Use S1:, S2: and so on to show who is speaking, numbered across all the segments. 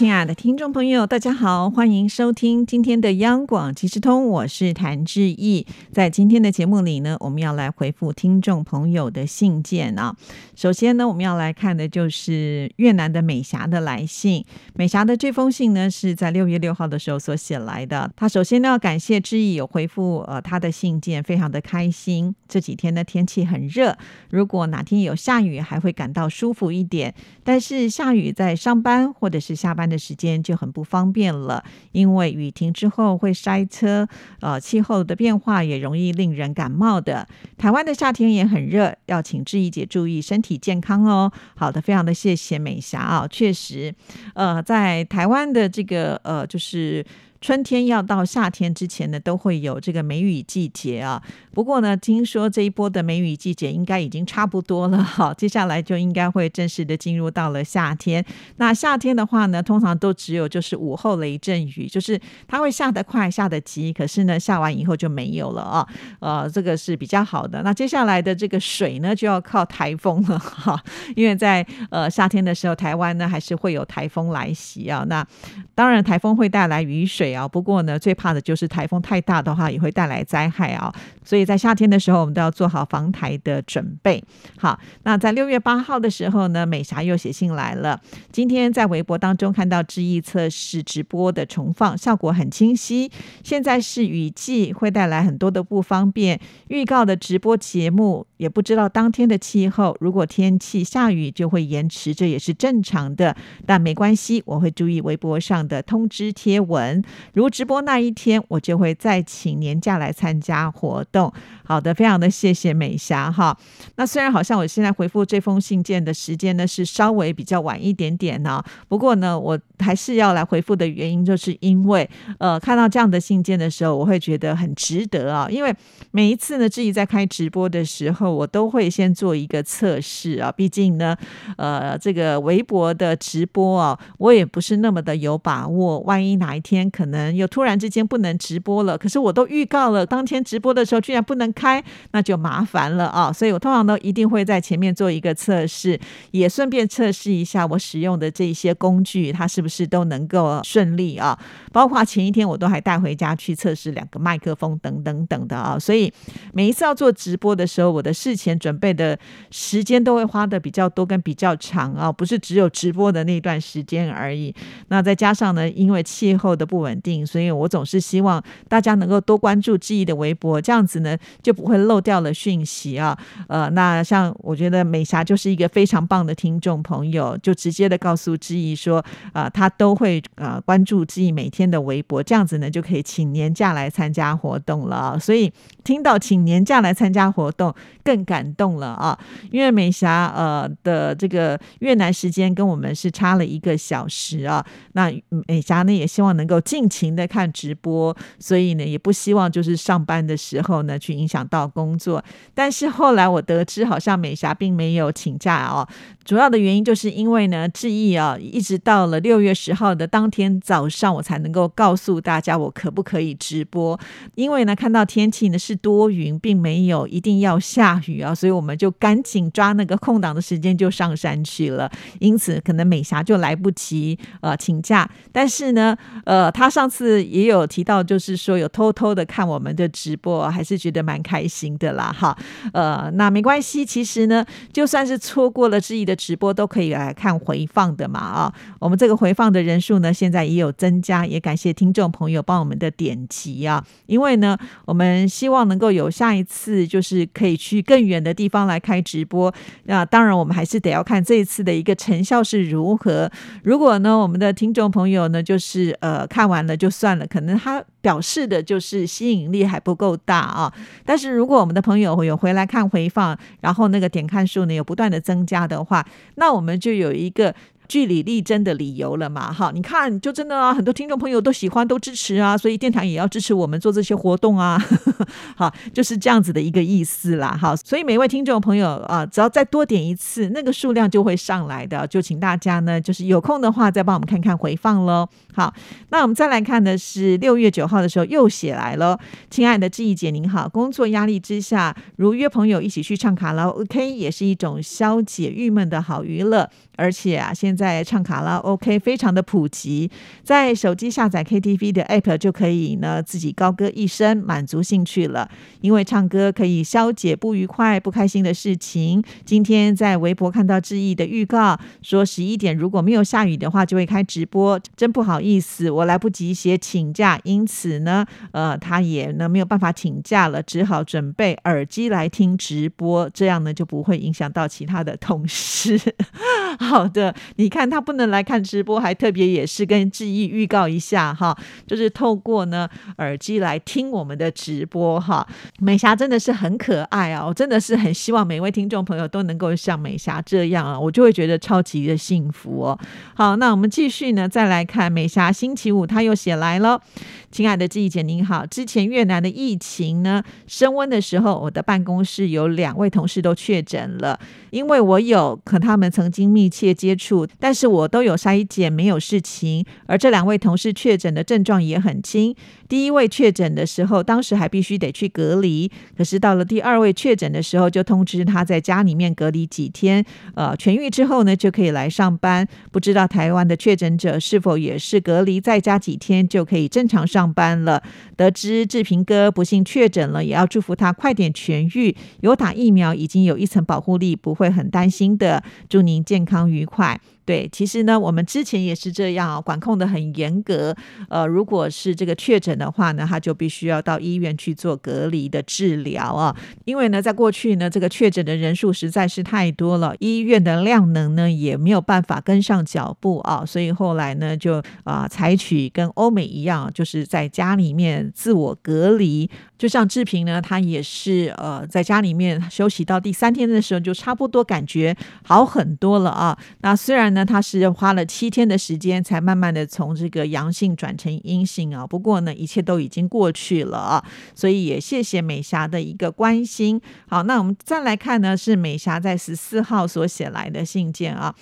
S1: 亲爱的听众朋友，大家好，欢迎收听今天的央广即时通，我是谭志毅。在今天的节目里呢，我们要来回复听众朋友的信件啊。首先呢，我们要来看的就是越南的美霞的来信。美霞的这封信呢，是在六月六号的时候所写来的。她首先呢，要感谢志毅有回复呃她的信件，非常的开心。这几天呢，天气很热，如果哪天有下雨，还会感到舒服一点。但是下雨在上班或者是下班。的时间就很不方便了，因为雨停之后会塞车，呃，气候的变化也容易令人感冒的。台湾的夏天也很热，要请志怡姐注意身体健康哦。好的，非常的谢谢美霞啊，确实，呃，在台湾的这个呃，就是。春天要到夏天之前呢，都会有这个梅雨季节啊。不过呢，听说这一波的梅雨季节应该已经差不多了哈，接下来就应该会正式的进入到了夏天。那夏天的话呢，通常都只有就是午后雷阵雨，就是它会下得快、下得急，可是呢，下完以后就没有了啊。呃，这个是比较好的。那接下来的这个水呢，就要靠台风了哈，因为在呃夏天的时候，台湾呢还是会有台风来袭啊。那当然，台风会带来雨水。啊，不过呢，最怕的就是台风太大的话，也会带来灾害啊。所以在夏天的时候，我们都要做好防台的准备。好，那在六月八号的时候呢，美霞又写信来了。今天在微博当中看到志毅测试直播的重放，效果很清晰。现在是雨季，会带来很多的不方便。预告的直播节目也不知道当天的气候，如果天气下雨就会延迟，这也是正常的。但没关系，我会注意微博上的通知贴文。如直播那一天，我就会再请年假来参加活动。好的，非常的谢谢美霞哈。那虽然好像我现在回复这封信件的时间呢是稍微比较晚一点点呢，不过呢，我还是要来回复的原因，就是因为呃看到这样的信件的时候，我会觉得很值得啊。因为每一次呢，自己在开直播的时候，我都会先做一个测试啊。毕竟呢，呃，这个微博的直播啊，我也不是那么的有把握，万一哪一天可能能又突然之间不能直播了，可是我都预告了，当天直播的时候居然不能。开那就麻烦了啊，所以我通常都一定会在前面做一个测试，也顺便测试一下我使用的这些工具，它是不是都能够顺利啊。包括前一天我都还带回家去测试两个麦克风等等等的啊。所以每一次要做直播的时候，我的事前准备的时间都会花的比较多跟比较长啊，不是只有直播的那段时间而已。那再加上呢，因为气候的不稳定，所以我总是希望大家能够多关注记忆的微博，这样子呢就。不会漏掉了讯息啊，呃，那像我觉得美霞就是一个非常棒的听众朋友，就直接的告诉志毅说，啊，他都会呃关注志毅每天的微博，这样子呢就可以请年假来参加活动了。所以听到请年假来参加活动更感动了啊，因为美霞呃的这个越南时间跟我们是差了一个小时啊，那美霞呢也希望能够尽情的看直播，所以呢也不希望就是上班的时候呢去影响。到工作，但是后来我得知，好像美霞并没有请假哦。主要的原因就是因为呢，志毅啊，一直到了六月十号的当天早上，我才能够告诉大家我可不可以直播。因为呢，看到天气呢是多云，并没有一定要下雨啊，所以我们就赶紧抓那个空档的时间就上山去了。因此，可能美霞就来不及呃请假。但是呢，呃，他上次也有提到，就是说有偷偷的看我们的直播，还是觉得蛮开心的啦。哈，呃，那没关系，其实呢，就算是错过了志毅的。直播都可以来看回放的嘛啊，我们这个回放的人数呢，现在也有增加，也感谢听众朋友帮我们的点击啊，因为呢，我们希望能够有下一次，就是可以去更远的地方来开直播。那当然，我们还是得要看这一次的一个成效是如何。如果呢，我们的听众朋友呢，就是呃看完那就算了，可能他表示的就是吸引力还不够大啊。但是如果我们的朋友有回来看回放，然后那个点看数呢有不断的增加的话，那我们就有一个据理力争的理由了嘛。哈，你看，就真的啊，很多听众朋友都喜欢，都支持啊，所以电台也要支持我们做这些活动啊。好，就是这样子的一个意思啦。好，所以每位听众朋友啊，只要再多点一次，那个数量就会上来的。就请大家呢，就是有空的话再帮我们看看回放喽。好，那我们再来看的是六月九号的时候又写来了，亲爱的志毅姐您好，工作压力之下，如约朋友一起去唱卡拉 OK，也是一种消解郁闷的好娱乐。而且啊，现在唱卡拉 OK 非常的普及，在手机下载 KTV 的 App 就可以呢自己高歌一声，满足兴趣了。因为唱歌可以消解不愉快、不开心的事情。今天在微博看到志毅的预告，说十一点如果没有下雨的话，就会开直播。真不好意思，我来不及写请假，因此呢，呃，他也呢没有办法请假了，只好准备耳机来听直播，这样呢就不会影响到其他的同事。好的，你看他不能来看直播，还特别也是跟志毅预告一下哈，就是透过呢耳机来听我们的直播哈。美霞真的是很可爱啊，我真的是很希望每位听众朋友都能够像美霞这样啊，我就会觉得超级的幸福哦。好，那我们继续呢，再来看美霞星期五，他又写来了。亲爱的志毅姐您好，之前越南的疫情呢升温的时候，我的办公室有两位同事都确诊了，因为我有和他们曾经密切接触，但是我都有筛检没有事情，而这两位同事确诊的症状也很轻。第一位确诊的时候，当时还必须得去隔离，可是到了第二位确诊的时候，就通知他在家里面隔离几天，呃，痊愈之后呢就可以来上班。不知道台湾的确诊者是否也是隔离在家几天就可以正常上？班了，得知志平哥不幸确诊了，也要祝福他快点痊愈。有打疫苗，已经有一层保护力，不会很担心的。祝您健康愉快。对，其实呢，我们之前也是这样啊，管控的很严格。呃，如果是这个确诊的话呢，他就必须要到医院去做隔离的治疗啊。因为呢，在过去呢，这个确诊的人数实在是太多了，医院的量能呢也没有办法跟上脚步啊，所以后来呢，就啊采取跟欧美一样，就是在家里面自我隔离。就像志平呢，他也是呃在家里面休息到第三天的时候，就差不多感觉好很多了啊。那虽然呢，那他是花了七天的时间才慢慢的从这个阳性转成阴性啊，不过呢，一切都已经过去了啊。所以也谢谢美霞的一个关心。好，那我们再来看呢，是美霞在十四号所写来的信件啊。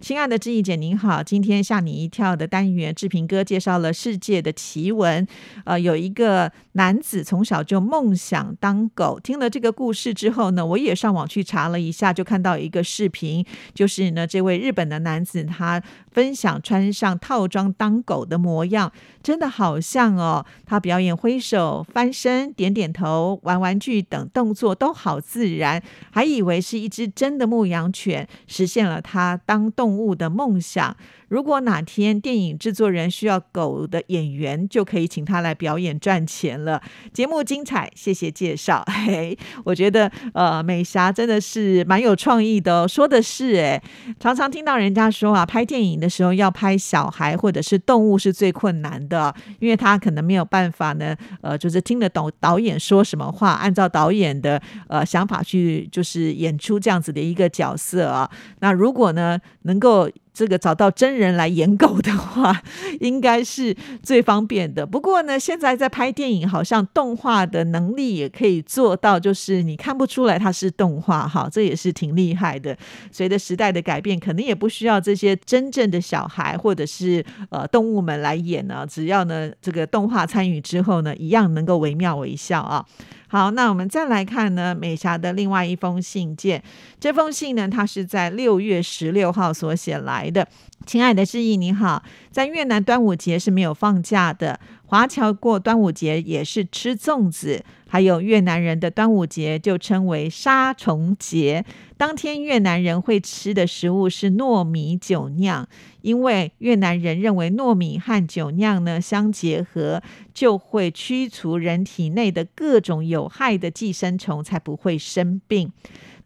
S1: 亲爱的志毅姐您好，今天吓你一跳的单元，志平哥介绍了世界的奇闻。呃，有一个男子从小就梦想当狗。听了这个故事之后呢，我也上网去查了一下，就看到一个视频，就是呢这位日本的男子他分享穿上套装当狗的模样，真的好像哦。他表演挥手、翻身、点点头、玩玩具等动作都好自然，还以为是一只真的牧羊犬，实现了他当动物的梦想。如果哪天电影制作人需要狗的演员，就可以请他来表演赚钱了。节目精彩，谢谢介绍。嘿，我觉得呃，美霞真的是蛮有创意的。说的是，哎，常常听到人家说啊，拍电影的时候要拍小孩或者是动物是最困难的，因为他可能没有办法呢，呃，就是听得懂导演说什么话，按照导演的呃想法去就是演出这样子的一个角色啊。那如果呢，能够这个找到真人来演狗的话，应该是最方便的。不过呢，现在在拍电影，好像动画的能力也可以做到，就是你看不出来它是动画，哈，这也是挺厉害的。随着时代的改变，可能也不需要这些真正的小孩或者是呃动物们来演呢，只要呢这个动画参与之后呢，一样能够惟妙惟肖啊。好，那我们再来看呢，美霞的另外一封信件。这封信呢，它是在六月十六号所写来的。亲爱的志毅，你好，在越南端午节是没有放假的。华侨过端午节也是吃粽子，还有越南人的端午节就称为杀虫节。当天越南人会吃的食物是糯米酒酿，因为越南人认为糯米和酒酿呢相结合，就会驱除人体内的各种有害的寄生虫，才不会生病。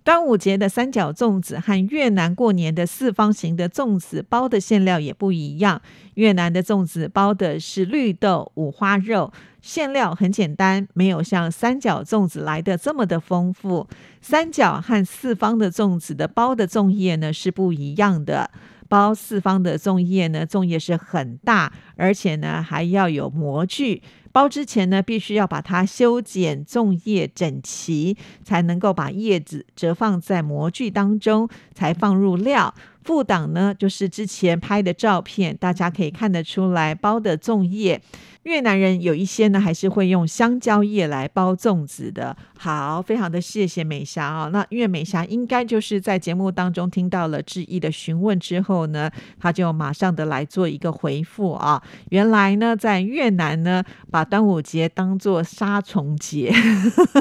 S1: 端午节的三角粽子和越南过年的四方形的粽子包的馅料也不一样。越南的粽子包的是绿豆、五花肉，馅料很简单，没有像三角粽子来的这么的丰富。三角和四方的粽子的包的粽叶呢是不一样的。包四方的粽叶呢，粽叶是很大，而且呢还要有模具。包之前呢，必须要把它修剪粽叶整齐，才能够把叶子折放在模具当中，才放入料。副档呢，就是之前拍的照片，大家可以看得出来包的粽叶。越南人有一些呢，还是会用香蕉叶来包粽子的。好，非常的谢谢美霞啊。那因为美霞应该就是在节目当中听到了志毅的询问之后呢，他就马上的来做一个回复啊。原来呢，在越南呢，把端午节当做杀虫节，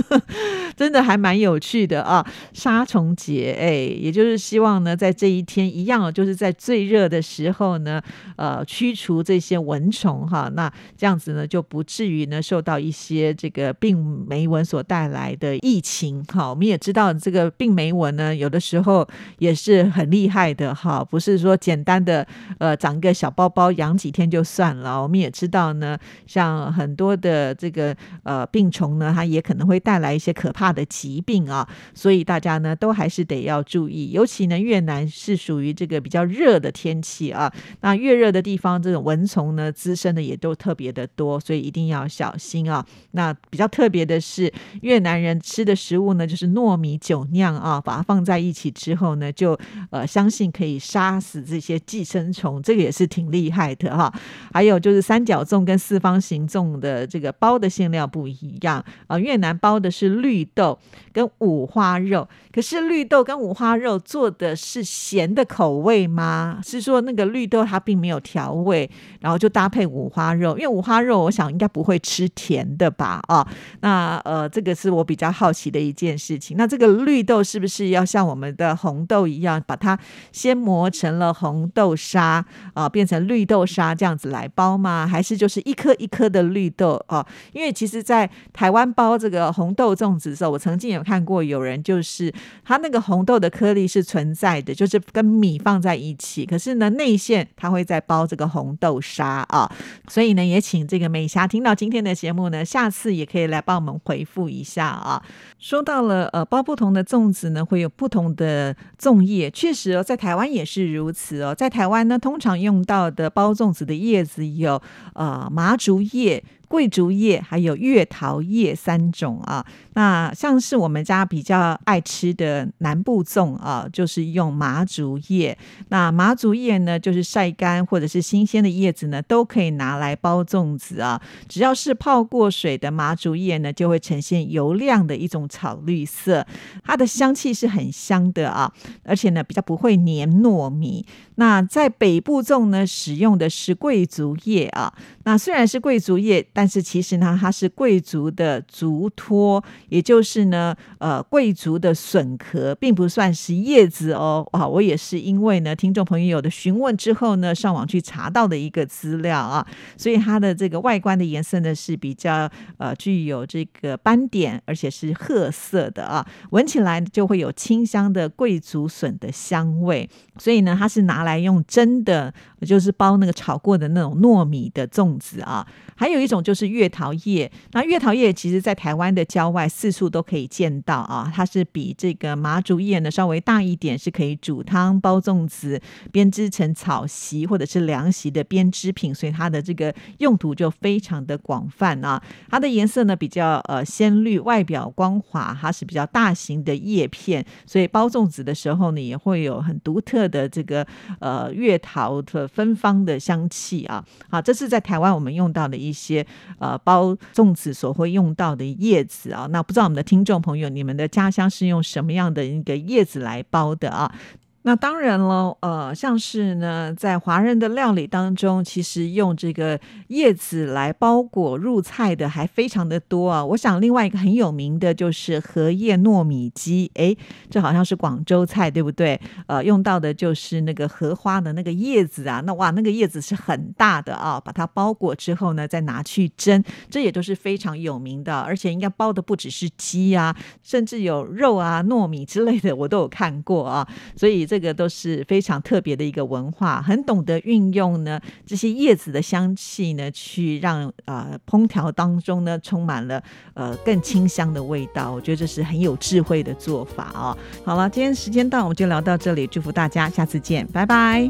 S1: 真的还蛮有趣的啊。杀虫节，哎，也就是希望呢，在这一天一样，就是在最热的时候呢，呃，驱除这些蚊虫哈。那这样。这样子呢，就不至于呢受到一些这个病媒蚊所带来的疫情。哈，我们也知道这个病媒蚊呢，有的时候也是很厉害的。哈，不是说简单的呃长个小包包养几天就算了。我们也知道呢，像很多的这个呃病虫呢，它也可能会带来一些可怕的疾病啊。所以大家呢都还是得要注意。尤其呢，越南是属于这个比较热的天气啊。那越热的地方，这种蚊虫呢滋生的也都特别的。的多，所以一定要小心啊。那比较特别的是，越南人吃的食物呢，就是糯米酒酿啊，把它放在一起之后呢，就呃相信可以杀死这些寄生虫，这个也是挺厉害的哈。还有就是三角粽跟四方形粽的这个包的馅料不一样啊，越南包的是绿豆跟五花肉，可是绿豆跟五花肉做的是咸的口味吗？是说那个绿豆它并没有调味，然后就搭配五花肉，因为五花。花肉，我想应该不会吃甜的吧？啊，那呃，这个是我比较好奇的一件事情。那这个绿豆是不是要像我们的红豆一样，把它先磨成了红豆沙啊，变成绿豆沙这样子来包吗？还是就是一颗一颗的绿豆啊？因为其实，在台湾包这个红豆粽子的时候，我曾经有看过有人就是他那个红豆的颗粒是存在的，就是跟米放在一起，可是呢内馅他会在包这个红豆沙啊，所以呢也请。这个美霞听到今天的节目呢，下次也可以来帮我们回复一下啊。说到了呃，包不同的粽子呢，会有不同的粽叶，确实哦，在台湾也是如此哦。在台湾呢，通常用到的包粽子的叶子有呃麻竹叶。桂竹叶还有月桃叶三种啊，那像是我们家比较爱吃的南部粽啊，就是用麻竹叶。那麻竹叶呢，就是晒干或者是新鲜的叶子呢，都可以拿来包粽子啊。只要是泡过水的麻竹叶呢，就会呈现油亮的一种草绿色，它的香气是很香的啊，而且呢比较不会粘糯米。那在北部粽呢，使用的是桂竹叶啊。那虽然是贵族叶，但是其实呢，它是贵族的竹托，也就是呢，呃，贵族的笋壳，并不算是叶子哦。啊，我也是因为呢，听众朋友的询问之后呢，上网去查到的一个资料啊，所以它的这个外观的颜色呢是比较呃具有这个斑点，而且是褐色的啊，闻起来就会有清香的贵族笋的香味。所以呢，它是拿来用蒸的，就是包那个炒过的那种糯米的粽子啊。还有一种就是月桃叶，那月桃叶其实在台湾的郊外四处都可以见到啊。它是比这个麻竹叶呢稍微大一点，是可以煮汤、包粽子、编织成草席或者是凉席的编织品，所以它的这个用途就非常的广泛啊。它的颜色呢比较呃鲜绿，外表光滑，它是比较大型的叶片，所以包粽子的时候呢也会有很独特。的这个呃月桃的芬芳的香气啊，好，这是在台湾我们用到的一些呃包粽子所会用到的叶子啊。那不知道我们的听众朋友，你们的家乡是用什么样的一个叶子来包的啊？那当然了，呃，像是呢，在华人的料理当中，其实用这个叶子来包裹入菜的还非常的多啊。我想另外一个很有名的就是荷叶糯米鸡，哎，这好像是广州菜，对不对？呃，用到的就是那个荷花的那个叶子啊，那哇，那个叶子是很大的啊，把它包裹之后呢，再拿去蒸，这也都是非常有名的，而且应该包的不只是鸡啊，甚至有肉啊、糯米之类的，我都有看过啊，所以。这个都是非常特别的一个文化，很懂得运用呢这些叶子的香气呢，去让呃烹调当中呢充满了呃更清香的味道。我觉得这是很有智慧的做法哦。好了，今天时间到，我们就聊到这里，祝福大家，下次见，拜拜。